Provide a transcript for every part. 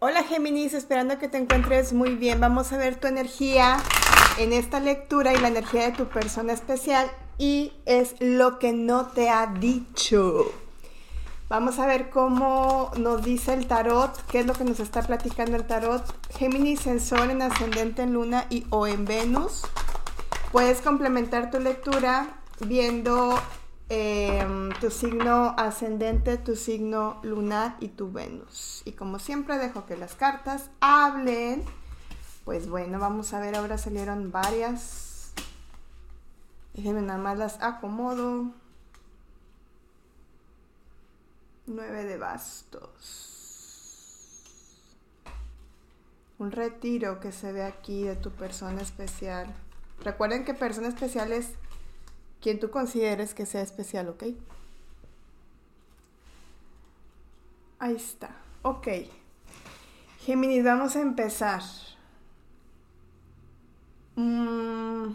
Hola Géminis, esperando que te encuentres muy bien. Vamos a ver tu energía en esta lectura y la energía de tu persona especial y es lo que no te ha dicho. Vamos a ver cómo nos dice el tarot, qué es lo que nos está platicando el tarot. Géminis en Sol, en ascendente en Luna y o en Venus. Puedes complementar tu lectura viendo Em, tu signo ascendente, tu signo lunar y tu Venus. Y como siempre dejo que las cartas hablen. Pues bueno, vamos a ver, ahora salieron varias. Déjenme nada más las acomodo. Nueve de bastos. Un retiro que se ve aquí de tu persona especial. Recuerden que persona especial es quien tú consideres que sea especial, ¿ok? Ahí está. Ok. Géminis, vamos a empezar. Mm.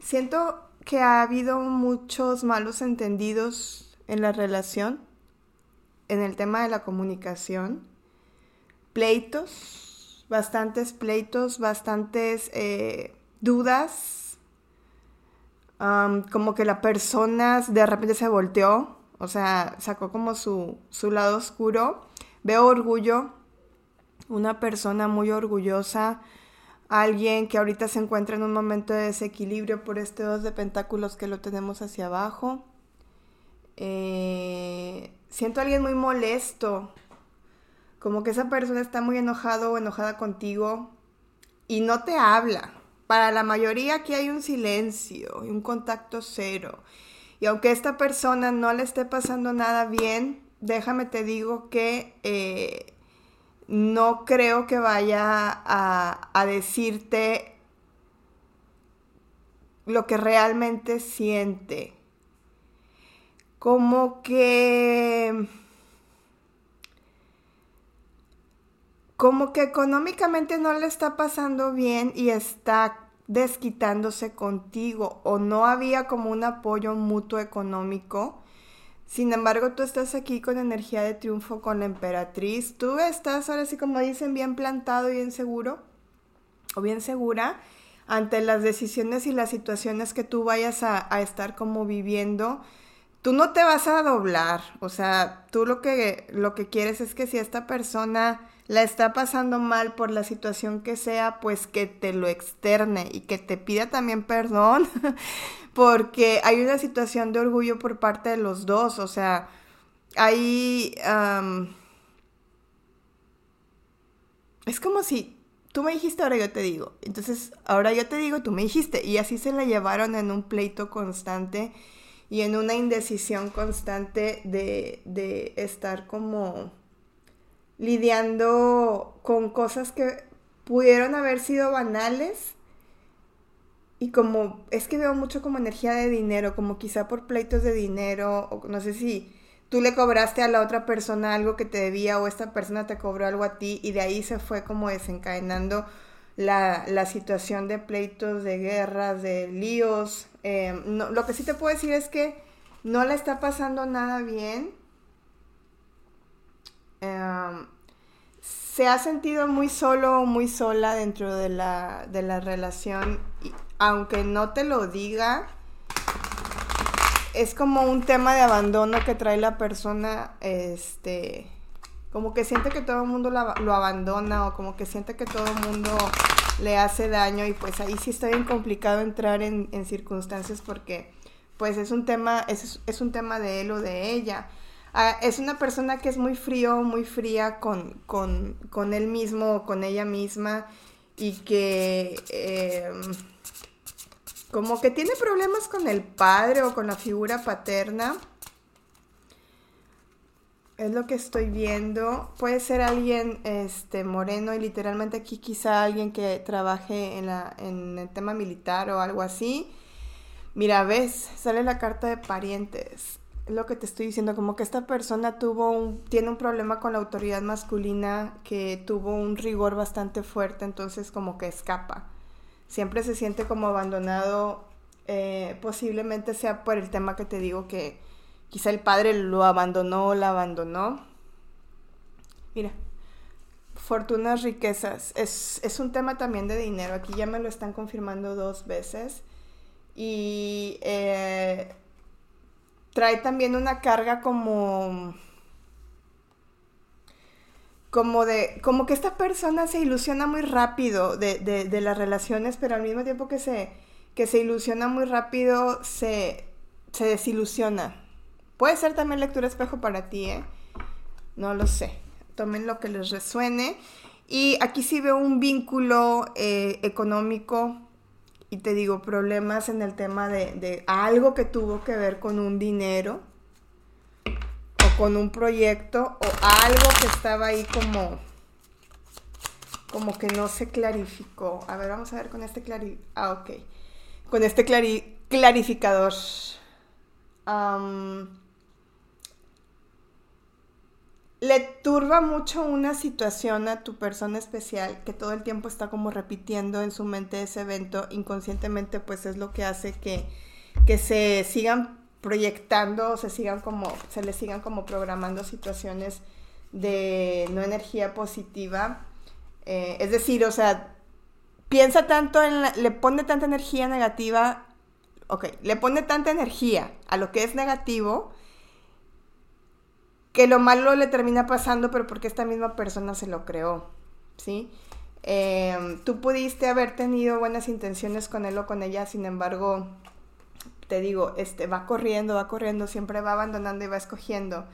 Siento que ha habido muchos malos entendidos en la relación, en el tema de la comunicación, pleitos, bastantes pleitos, bastantes eh, dudas como que la persona de repente se volteó, o sea, sacó como su, su lado oscuro. Veo orgullo, una persona muy orgullosa, alguien que ahorita se encuentra en un momento de desequilibrio por este dos de pentáculos que lo tenemos hacia abajo. Eh, siento a alguien muy molesto, como que esa persona está muy enojado o enojada contigo y no te habla. Para la mayoría aquí hay un silencio y un contacto cero. Y aunque esta persona no le esté pasando nada bien, déjame te digo que eh, no creo que vaya a, a decirte lo que realmente siente. Como que como que económicamente no le está pasando bien y está desquitándose contigo o no había como un apoyo mutuo económico. Sin embargo, tú estás aquí con energía de triunfo con la emperatriz. Tú estás ahora sí como dicen bien plantado y bien seguro o bien segura ante las decisiones y las situaciones que tú vayas a, a estar como viviendo tú no te vas a doblar, o sea, tú lo que, lo que quieres es que si esta persona la está pasando mal por la situación que sea, pues que te lo externe y que te pida también perdón, porque hay una situación de orgullo por parte de los dos, o sea, hay... es como si tú me dijiste, ahora yo te digo, entonces ahora yo te digo, tú me dijiste, y así se la llevaron en un pleito constante y en una indecisión constante de, de estar como lidiando con cosas que pudieron haber sido banales y como es que veo mucho como energía de dinero, como quizá por pleitos de dinero o no sé si tú le cobraste a la otra persona algo que te debía o esta persona te cobró algo a ti y de ahí se fue como desencadenando la, la situación de pleitos, de guerras, de líos, Em, lo que sí te puedo decir es que no le está pasando nada bien. Em, se ha sentido muy solo o muy sola dentro de la, de la relación, y, aunque no te lo diga, es como un tema de abandono que trae la persona, este, como que siente que todo el mundo lo abandona o como que siente que todo el mundo le hace daño y pues ahí sí está bien complicado entrar en, circunstancias porque pues es un tema, es, es, un tema de él o de ella. Ah, es una persona que es muy frío, muy fría con, con, con él mismo o con ella misma y que em, como que tiene problemas con el padre o con la figura paterna es lo que estoy viendo. Puede ser alguien este, moreno y literalmente aquí quizá alguien que trabaje en, la, en el tema militar o algo así. Mira, ves, sale la carta de parientes. Lo que te estoy diciendo, como que esta persona tuvo un, tiene un problema con la autoridad masculina que tuvo un rigor bastante fuerte, entonces como que escapa. Siempre se siente como abandonado, eh, posiblemente sea por el tema que te digo que quizá el padre lo abandonó o la abandonó. mira. Fortunas, riquezas. Es, es un tema también de dinero. Aquí ya me lo están confirmando dos veces. Y eh, trae también una carga como como de como que esta persona se ilusiona muy rápido de, de, las relaciones pero al mismo tiempo que se que se ilusiona muy rápido se, se desilusiona. Puede ser también lectura espejo para ti eh no lo sé. Tomen lo que les resuene. Y aquí sí veo un vínculo eh, económico y te digo, problemas en el tema de, algo que tuvo que ver con un dinero o con un proyecto o algo que estaba ahí como como que no se clarificó. A ver, vamos a ver con este clari... Ah, ok. Con este clarificador le turba mucho una situación a tu persona especial que todo el tiempo está como repitiendo en su mente ese evento inconscientemente pues es lo que hace que, que se sigan proyectando se sigan como se le sigan como programando situaciones de no energía positiva. Eh, es decir o sea piensa tanto en le pone tanta energía negativa ok le pone tanta energía a lo que es negativo que lo malo le termina pasando, pero porque esta misma persona se lo creó, ¿sí? Em, tú pudiste haber tenido buenas intenciones con él o con ella, sin embargo, te digo, este, va corriendo, va corriendo, siempre va abandonando y va escogiendo.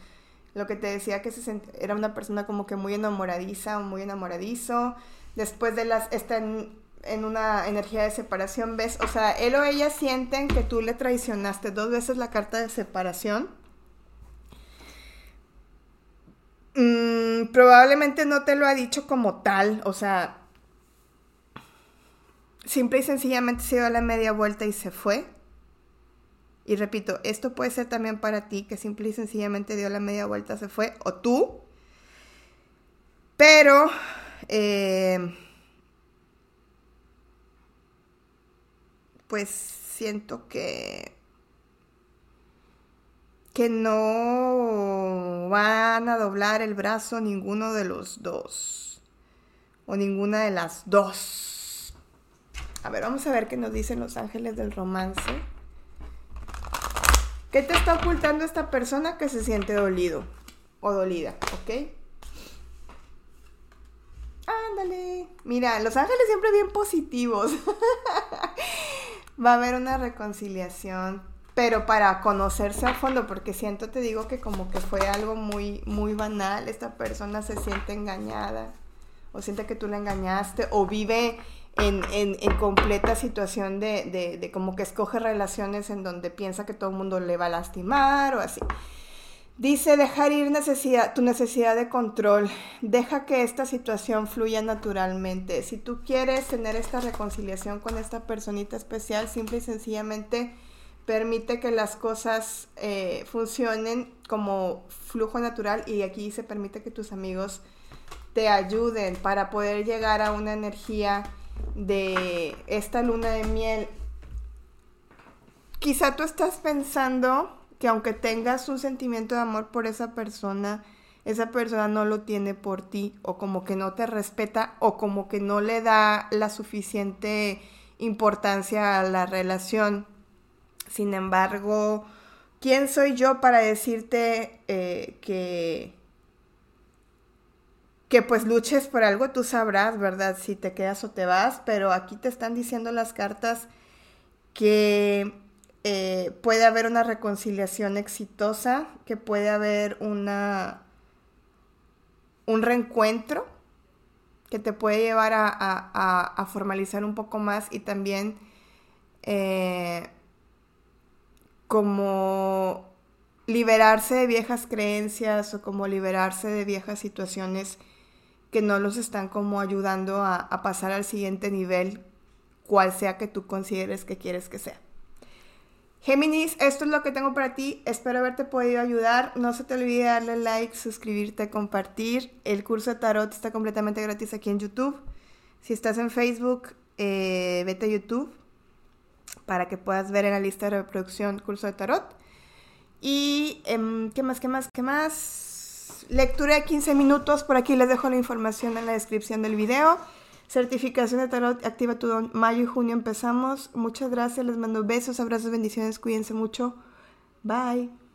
Lo que te decía que se era una persona como que muy enamoradiza o muy enamoradizo. Después de las, está en, en una energía de separación, ¿ves? O sea, él o ella sienten que tú le traicionaste dos veces la carta de separación Mm, probablemente no te lo ha dicho como tal, o sea, simple y sencillamente se dio la media vuelta y se fue. Y repito, esto puede ser también para ti, que simple y sencillamente dio la media vuelta, se fue, o tú. Pero, eh, pues siento que que no van a doblar el brazo ninguno de los dos. O ninguna de las dos. A ver, vamos a ver qué nos dicen los ángeles del romance. ¿Qué te está ocultando esta persona que se siente dolido o dolida? ¿Ok? Ándale. Mira, los ángeles siempre bien positivos. Va a haber una reconciliación pero para conocerse a fondo, porque siento, te digo que como que fue algo muy, muy banal, esta persona se siente engañada, o siente que tú la engañaste, o vive en, en, en completa situación de, de, de, como que escoge relaciones en donde piensa que todo el mundo le va a lastimar o así. Dice, dejar ir necesidad, tu necesidad de control, deja que esta situación fluya naturalmente. Si tú quieres tener esta reconciliación con esta personita especial, simple y sencillamente permite que las cosas eh, funcionen como flujo natural y aquí se permite que tus amigos te ayuden para poder llegar a una energía de esta luna de miel. Quizá tú estás pensando que aunque tengas un sentimiento de amor por esa persona, esa persona no lo tiene por ti o como que no te respeta o como que no le da la suficiente importancia a la relación sin embargo, ¿quién soy yo para decirte eh, que, que pues luches por algo? Tú sabrás, ¿verdad? Si te quedas o te vas, pero aquí te están diciendo las cartas que eh, puede haber una reconciliación exitosa, que puede haber una un reencuentro que te puede llevar a, formalizar un poco más y también eh, como liberarse de viejas creencias o como liberarse de viejas situaciones que no los están como ayudando a, pasar al siguiente nivel, cual sea que tú consideres que quieres que sea. Géminis, esto es lo que tengo para ti. Espero haberte podido ayudar. No se te olvide darle like, suscribirte, compartir. El curso de tarot está completamente gratis aquí en YouTube. Si estás en Facebook, eh, vete a YouTube para que puedas ver en la lista de reproducción curso de tarot. Y, em, ¿qué más, qué más, qué más? lectura de 15 minutos. Por aquí les dejo la información en la descripción del video. Certificación de tarot, activa tu don. Mayo y junio empezamos. Muchas gracias, les mando besos, abrazos, bendiciones, cuídense mucho. Bye.